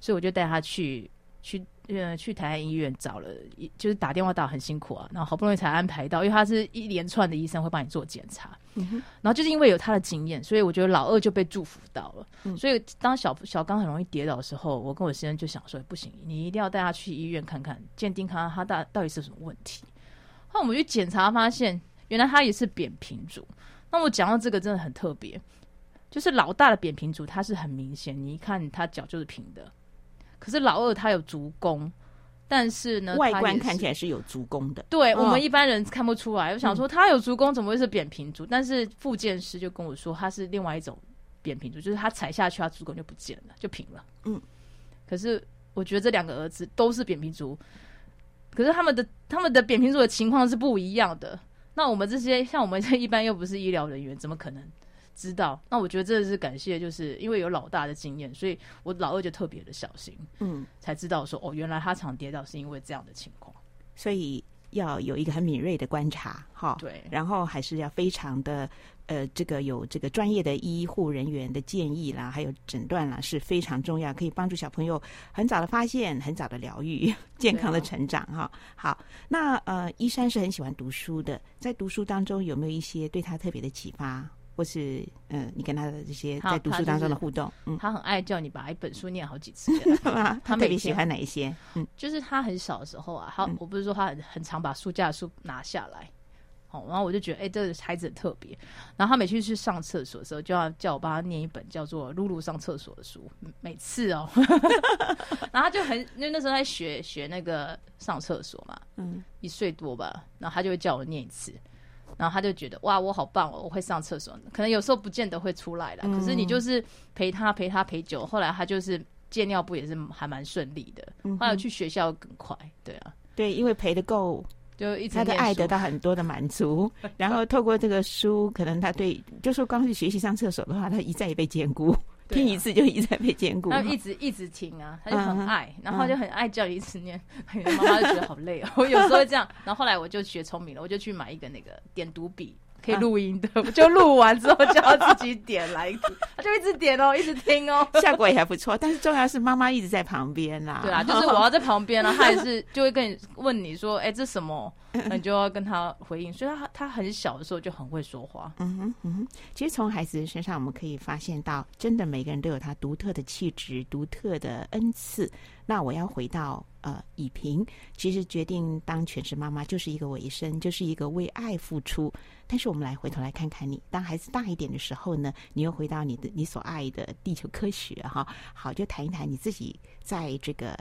所以我就带他去。去呃去台湾医院找了，一就是打电话打很辛苦啊，然后好不容易才安排到，因为他是一连串的医生会帮你做检查，然后就是因为有他的经验，所以我觉得老二就被祝福到了。嗯、所以当小小刚很容易跌倒的时候，我跟我先生就想说，不行，你一定要带他去医院看看，鉴定看看他大到底是什么问题。后来我们去检查发现，原来他也是扁平足。那我讲到这个真的很特别，就是老大的扁平足，它是很明显，你一看他脚就是平的。可是老二他有足弓，但是呢，外观看起来是有足弓的。对、哦、我们一般人看不出来。我想说他有足弓，怎么会是扁平足？嗯、但是复健师就跟我说，他是另外一种扁平足，就是他踩下去，他足弓就不见了，就平了。嗯。可是我觉得这两个儿子都是扁平足，可是他们的他们的扁平足的情况是不一样的。那我们这些像我们这一般又不是医疗人员，怎么可能？知道，那我觉得真的是感谢，就是因为有老大的经验，所以我老二就特别的小心，嗯，才知道说哦，原来他常跌倒是因为这样的情况，所以要有一个很敏锐的观察，哈，对，然后还是要非常的呃，这个有这个专业的医护人员的建议啦，还有诊断啦，是非常重要，可以帮助小朋友很早的发现，很早的疗愈，*laughs* 健康的成长，哈，好，那呃，依山是很喜欢读书的，在读书当中有没有一些对他特别的启发？或是嗯，你跟他的这些在读书当中的互动，嗯，他很爱叫你把一本书念好几次，*laughs* 他特别喜欢哪一些？嗯，就是他很小的时候啊，他我不是说他很很常把书架的书拿下来，哦，然后我就觉得哎，这个孩子很特别。然后他每次去上厕所的时候，就要叫我帮他念一本叫做《露露上厕所》的书，每次哦，*laughs* 然后他就很因为那时候在学学那个上厕所嘛，嗯，一岁多吧，然后他就会叫我念一次。然后他就觉得哇，我好棒哦，我会上厕所，可能有时候不见得会出来了。嗯、可是你就是陪他陪他陪久，后来他就是戒尿布也是还蛮顺利的。后来去学校更快，对啊，对，因为陪的够，就一直他的爱得到很多的满足。*laughs* 然后透过这个书，可能他对，就说刚去学习上厕所的话，他一再也被坚固。听一次就一再被兼顾，他一直一直听啊，他就很爱，然后就很爱叫你一直念，妈妈就觉得好累哦。*laughs* 我有时候会这样，然后后来我就学聪明了，我就去买一个那个点读笔。可以录音的，啊、*laughs* 就录完之后就要自己点来，他就一直点哦，一直听哦，效果也还不错。但是重要是妈妈一直在旁边啦。对啊，就是我要在旁边了，他也是就会跟你问你说，哎、欸，这什么？*laughs* 那你就要跟他回应。所以他他很小的时候就很会说话。嗯哼嗯哼。其实从孩子身上我们可以发现到，真的每个人都有他独特的气质、独特的恩赐。那我要回到呃，以平，其实决定当全职妈妈就是一个委身，就是一个为爱付出。但是我们来回头来看看你，当孩子大一点的时候呢，你又回到你的你所爱的地球科学哈。好，就谈一谈你自己在这个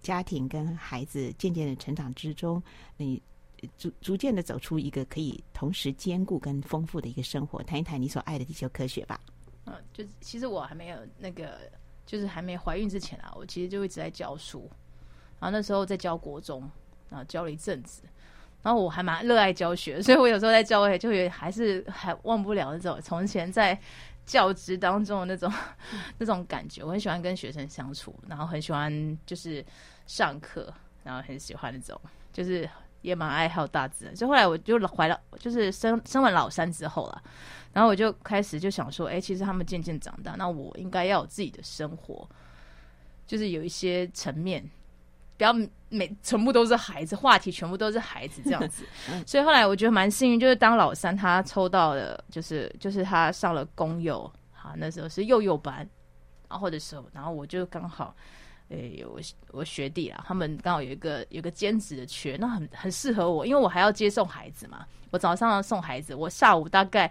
家庭跟孩子渐渐的成长之中，你逐逐渐的走出一个可以同时兼顾跟丰富的一个生活。谈一谈你所爱的地球科学吧。嗯，就其实我还没有那个。就是还没怀孕之前啊，我其实就一直在教书，然后那时候在教国中，然后教了一阵子，然后我还蛮热爱教学，所以我有时候在教会就也还是还忘不了那种从前在教职当中的那种、*laughs* 嗯、那种感觉。我很喜欢跟学生相处，然后很喜欢就是上课，然后很喜欢那种就是也蛮爱好大自然。所以后来我就怀了，就是生生完老三之后了。然后我就开始就想说，哎，其实他们渐渐长大，那我应该要有自己的生活，就是有一些层面，不要每全部都是孩子，话题全部都是孩子这样子。*laughs* 所以后来我觉得蛮幸运，就是当老三他抽到了，就是就是他上了公幼，好，那时候是幼幼班，然后的时候，然后我就刚好，哎，有我我学弟啊，他们刚好有一个有个兼职的缺，那很很适合我，因为我还要接送孩子嘛，我早上要送孩子，我下午大概。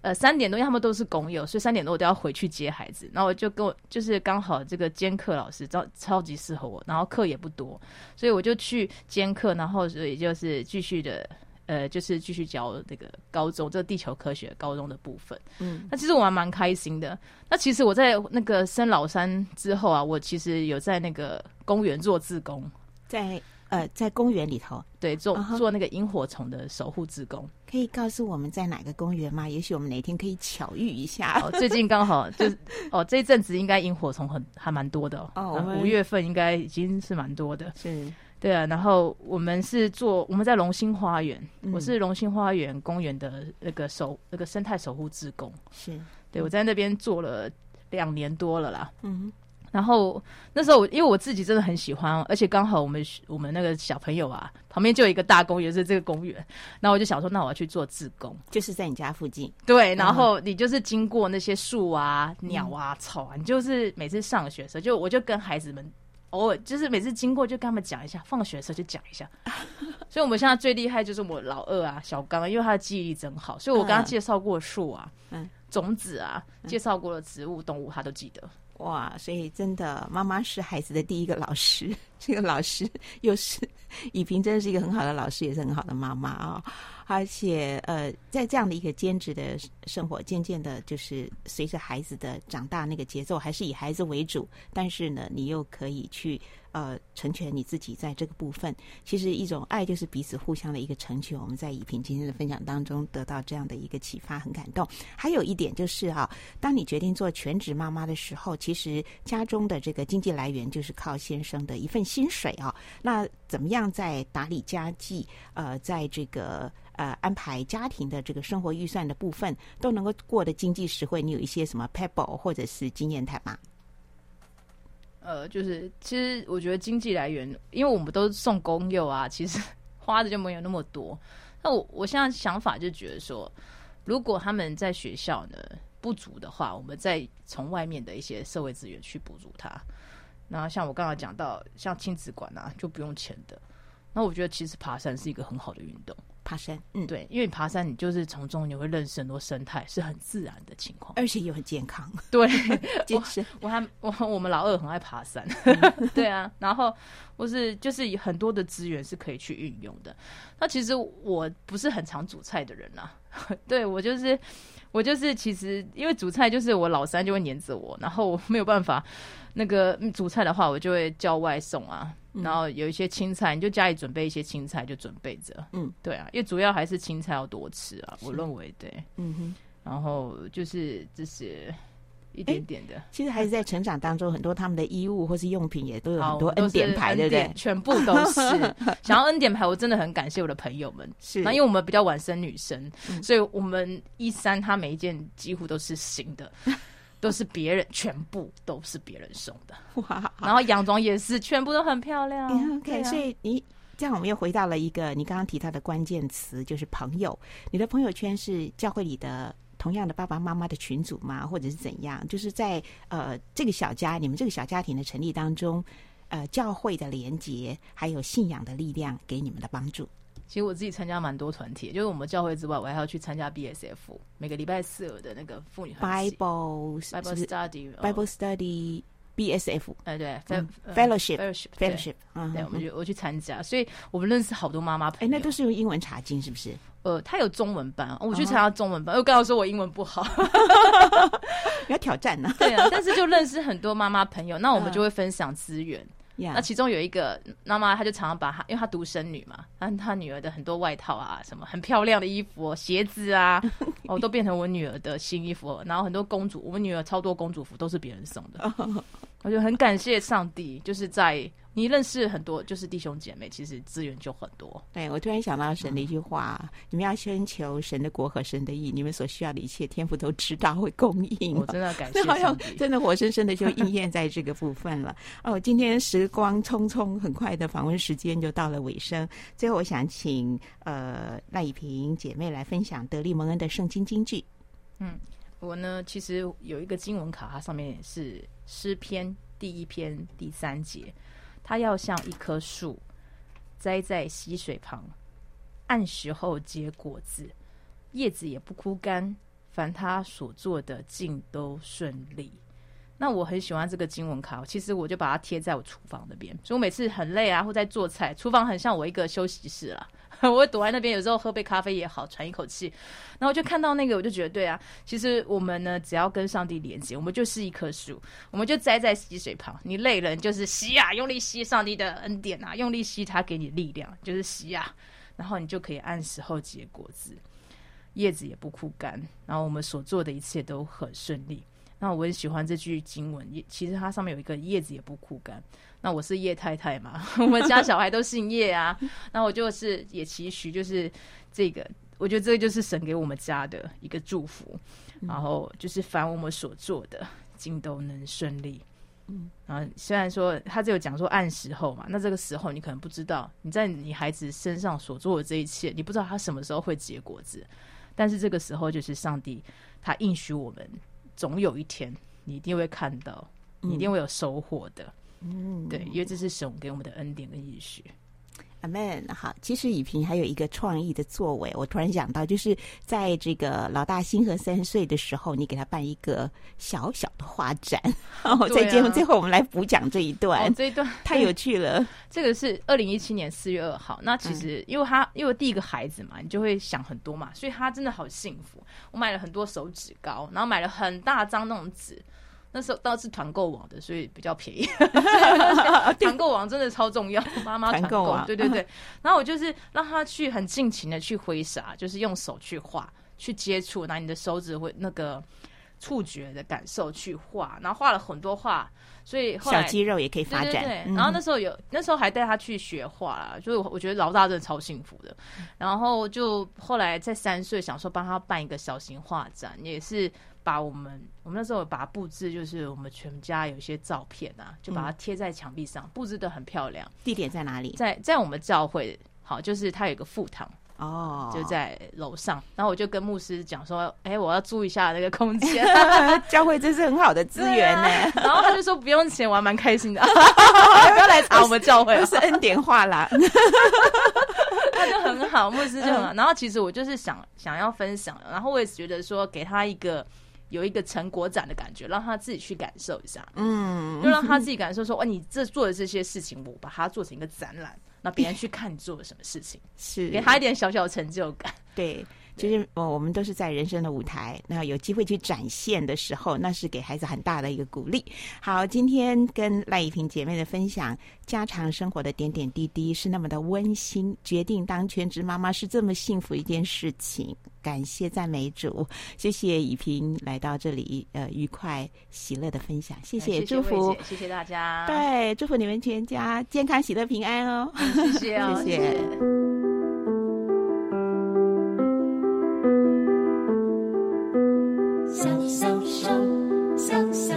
呃，三点多，因为他们都是工友，所以三点多我都要回去接孩子。然后我就跟我就是刚好这个兼课老师超超级适合我，然后课也不多，所以我就去兼课，然后所以就是继续的呃，就是继续教那个高中这个地球科学高中的部分。嗯，那其实我还蛮开心的。那其实我在那个生老三之后啊，我其实有在那个公园做志工，在。呃，在公园里头，对，做做那个萤火虫的守护志工，可以告诉我们在哪个公园吗？也许我们哪天可以巧遇一下。哦，最近刚好 *laughs* 就哦，这一阵子应该萤火虫很还蛮多的哦。哦，五月份应该已经是蛮多的。是，对啊。然后我们是做我们在龙兴花园，嗯、我是龙兴花园公园的那个守那个生态守护志工。是，对我在那边做了两年多了啦。嗯。然后那时候，因为我自己真的很喜欢，而且刚好我们我们那个小朋友啊，旁边就有一个大公园，是这个公园。然后我就想说，那我要去做志工，就是在你家附近。对，然后你就是经过那些树啊、鸟啊、草啊，你就是每次上学的时候，就我就跟孩子们偶尔就是每次经过就跟他们讲一下，放学的时候就讲一下。所以我们现在最厉害就是我老二啊，小刚，因为他的记忆力真好，所以我跟他介绍过树啊、嗯、种子啊，介绍过的植物、动物，他都记得。哇，所以真的，妈妈是孩子的第一个老师。*laughs* 这个老师又是以萍，真的是一个很好的老师，也是很好的妈妈啊、哦。而且，呃，在这样的一个兼职的生活，渐渐的，就是随着孩子的长大，那个节奏还是以孩子为主。但是呢，你又可以去呃成全你自己在这个部分。其实，一种爱就是彼此互相的一个成全。我们在以萍今天的分享当中得到这样的一个启发，很感动。还有一点就是哈、啊，当你决定做全职妈妈的时候，其实家中的这个经济来源就是靠先生的一份薪水啊。那怎么样在打理家计，呃，在这个。呃，安排家庭的这个生活预算的部分都能够过得经济实惠，你有一些什么 pebble 或者是经验谈吗？呃，就是其实我觉得经济来源，因为我们都是送公幼啊，其实 *laughs* 花的就没有那么多。那我我现在想法就觉得说，如果他们在学校呢不足的话，我们再从外面的一些社会资源去补助他。那像我刚刚讲到，像亲子馆啊，就不用钱的。那我觉得其实爬山是一个很好的运动。爬山，嗯，对，因为你爬山，你就是从中你会认识很多生态，是很自然的情况，而且又很健康。*laughs* 对，*laughs* 健身我还我我们老二很爱爬山，嗯、*laughs* 对啊，然后我是就是很多的资源是可以去运用的。那其实我不是很常煮菜的人啊，对我就是我就是其实因为煮菜就是我老三就会黏着我，然后我没有办法那个主菜的话，我就会叫外送啊。然后有一些青菜，你就家里准备一些青菜，就准备着。嗯，对啊，因为主要还是青菜要多吃啊，我认为对。嗯哼。然后就是这些一点点的。其实孩子在成长当中，很多他们的衣物或是用品也都有很多恩典牌，对不对？全部都是。*laughs* 想要恩典牌，我真的很感谢我的朋友们。是，那因为我们比较晚生女生，所以我们一三他每一件几乎都是新的，都是别人，全部都是别人送的。哇！然后洋装也是，全部都很漂亮。OK，所以你。这样，我们又回到了一个你刚刚提到的关键词，就是朋友。你的朋友圈是教会里的同样的爸爸妈妈的群组吗？或者是怎样？就是在呃这个小家，你们这个小家庭的成立当中，呃，教会的连结还有信仰的力量给你们的帮助。其实我自己参加蛮多团体，就是我们教会之外，我还要去参加 BSF，每个礼拜四的那个妇女 Bible Bible Study Bible Study。B S F，哎对，Fellowship，Fellowship，对，我们就我去参加，所以我们认识好多妈妈朋友。哎，那都是用英文查经，是不是？呃，他有中文班，我去参加中文班，又刚好说我英文不好，*laughs* 要挑战呢。*laughs* 对啊，但是就认识很多妈妈朋友，那我们就会分享资源。那其中有一个妈妈，她就常常把她，因为她独生女嘛，她她女儿的很多外套啊，什么很漂亮的衣服、鞋子啊，*laughs* 哦，都变成我女儿的新衣服。然后很多公主，我们女儿超多公主服都是别人送的。*laughs* 我就很感谢上帝，就是在。你认识很多，就是弟兄姐妹，其实资源就很多。对，我突然想到神的一句话：嗯、你们要先求神的国和神的义，你们所需要的一切，天赋都知道会供应。我真的感谢 *laughs* 上帝，真的活生生的就应验在这个部分了。*laughs* 哦，今天时光匆匆，很快的访问时间就到了尾声。最后，我想请呃赖以萍姐妹来分享德利蒙恩的圣经金句。嗯，我呢其实有一个经文卡，它上面是诗篇第一篇第三节。他要像一棵树，栽在溪水旁，按时候结果子，叶子也不枯干。凡他所做的，尽都顺利。那我很喜欢这个经文卡，其实我就把它贴在我厨房那边，所以我每次很累啊，或在做菜，厨房很像我一个休息室啦。*laughs* 我躲在那边，有时候喝杯咖啡也好，喘一口气。然后我就看到那个，我就觉得对啊，其实我们呢，只要跟上帝连接，我们就是一棵树，我们就栽在溪水旁。你累了，就是吸啊，用力吸上帝的恩典啊，用力吸他给你力量，就是吸啊，然后你就可以按时候结果子，叶子也不枯干，然后我们所做的一切都很顺利。那我很喜欢这句经文，也其实它上面有一个叶子也不枯干。那我是叶太太嘛，*laughs* 我们家小孩都姓叶啊。那我就是也期许，就是这个，我觉得这个就是神给我们家的一个祝福。然后就是凡我们所做的，尽都能顺利。嗯，然后虽然说他只有讲说按时候嘛，那这个时候你可能不知道你在你孩子身上所做的这一切，你不知道他什么时候会结果子。但是这个时候就是上帝他应许我们。总有一天，你一定会看到，你一定会有收获的。嗯，对，因为这是神给我们的恩典跟应许。阿门。好，其实以萍还有一个创意的作为，我突然想到，就是在这个老大星河三岁的时候，你给他办一个小小的画展。*laughs* 然后在节目最后，我们来补讲这一段，哦、这一段太有趣了。*laughs* 这个是二零一七年四月二号。那其实因为他因为第一个孩子嘛，你就会想很多嘛，所以他真的好幸福。我买了很多手指膏，然后买了很大张那种纸。那时候倒是团购网的，所以比较便宜。*laughs* 团购网真的超重要，妈妈团购，对对对。然后我就是让他去很尽情的去挥洒，就是用手去画、去接触，拿你的手指会那个触觉的感受去画，然后画了很多画，所以小肌肉也可以发展。对对对，然后那时候有，那时候还带他去学画啦，就是我觉得老大真的超幸福的。然后就后来在三岁，想说帮他办一个小型画展，也是。把我们，我们那时候把它布置，就是我们全家有一些照片啊，就把它贴在墙壁上，布置的很漂亮。地点在哪里？在在我们教会，好，就是它有一个副堂哦，就在楼上。然后我就跟牧师讲说，哎、欸，我要租一下那个空间，*laughs* 教会真是很好的资源呢、啊。然后他就说不用钱，我还蛮开心的。*laughs* 不要来查我们教会，是恩典话啦。*laughs* 他就很好，牧师就很好。然后其实我就是想想要分享，然后我也觉得说给他一个。有一个成果展的感觉，让他自己去感受一下，嗯，就让他自己感受说，哇，你这做的这些事情，我把它做成一个展览，那别人去看你做了什么事情，*laughs* 是给他一点小小的成就感。对，其实我我们都是在人生的舞台，那有机会去展现的时候，那是给孩子很大的一个鼓励。好，今天跟赖怡萍姐妹的分享，家常生活的点点滴滴是那么的温馨，决定当全职妈妈是这么幸福一件事情。感谢赞美主，谢谢以萍来到这里，呃，愉快喜乐的分享，谢谢，祝福，谢谢大家，对，祝福你们全家健康喜乐平安哦，谢谢、哦，*laughs* 谢谢。小小手，小小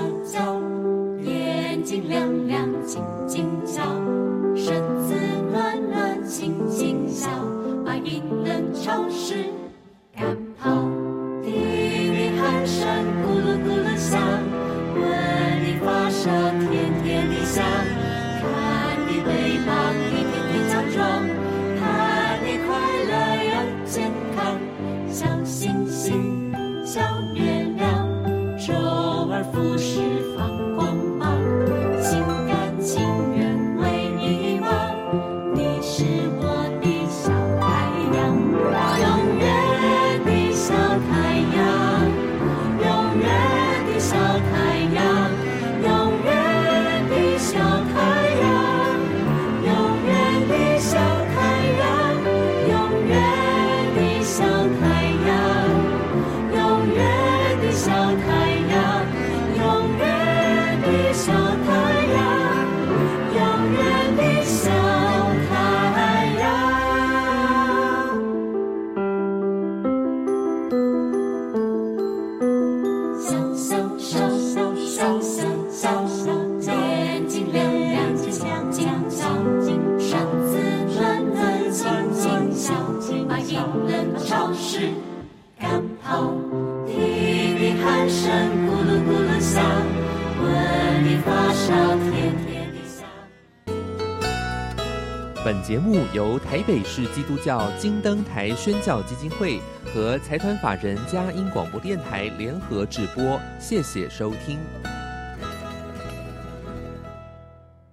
是基督教金灯台宣教基金会和财团法人佳音广播电台联合直播，谢谢收听。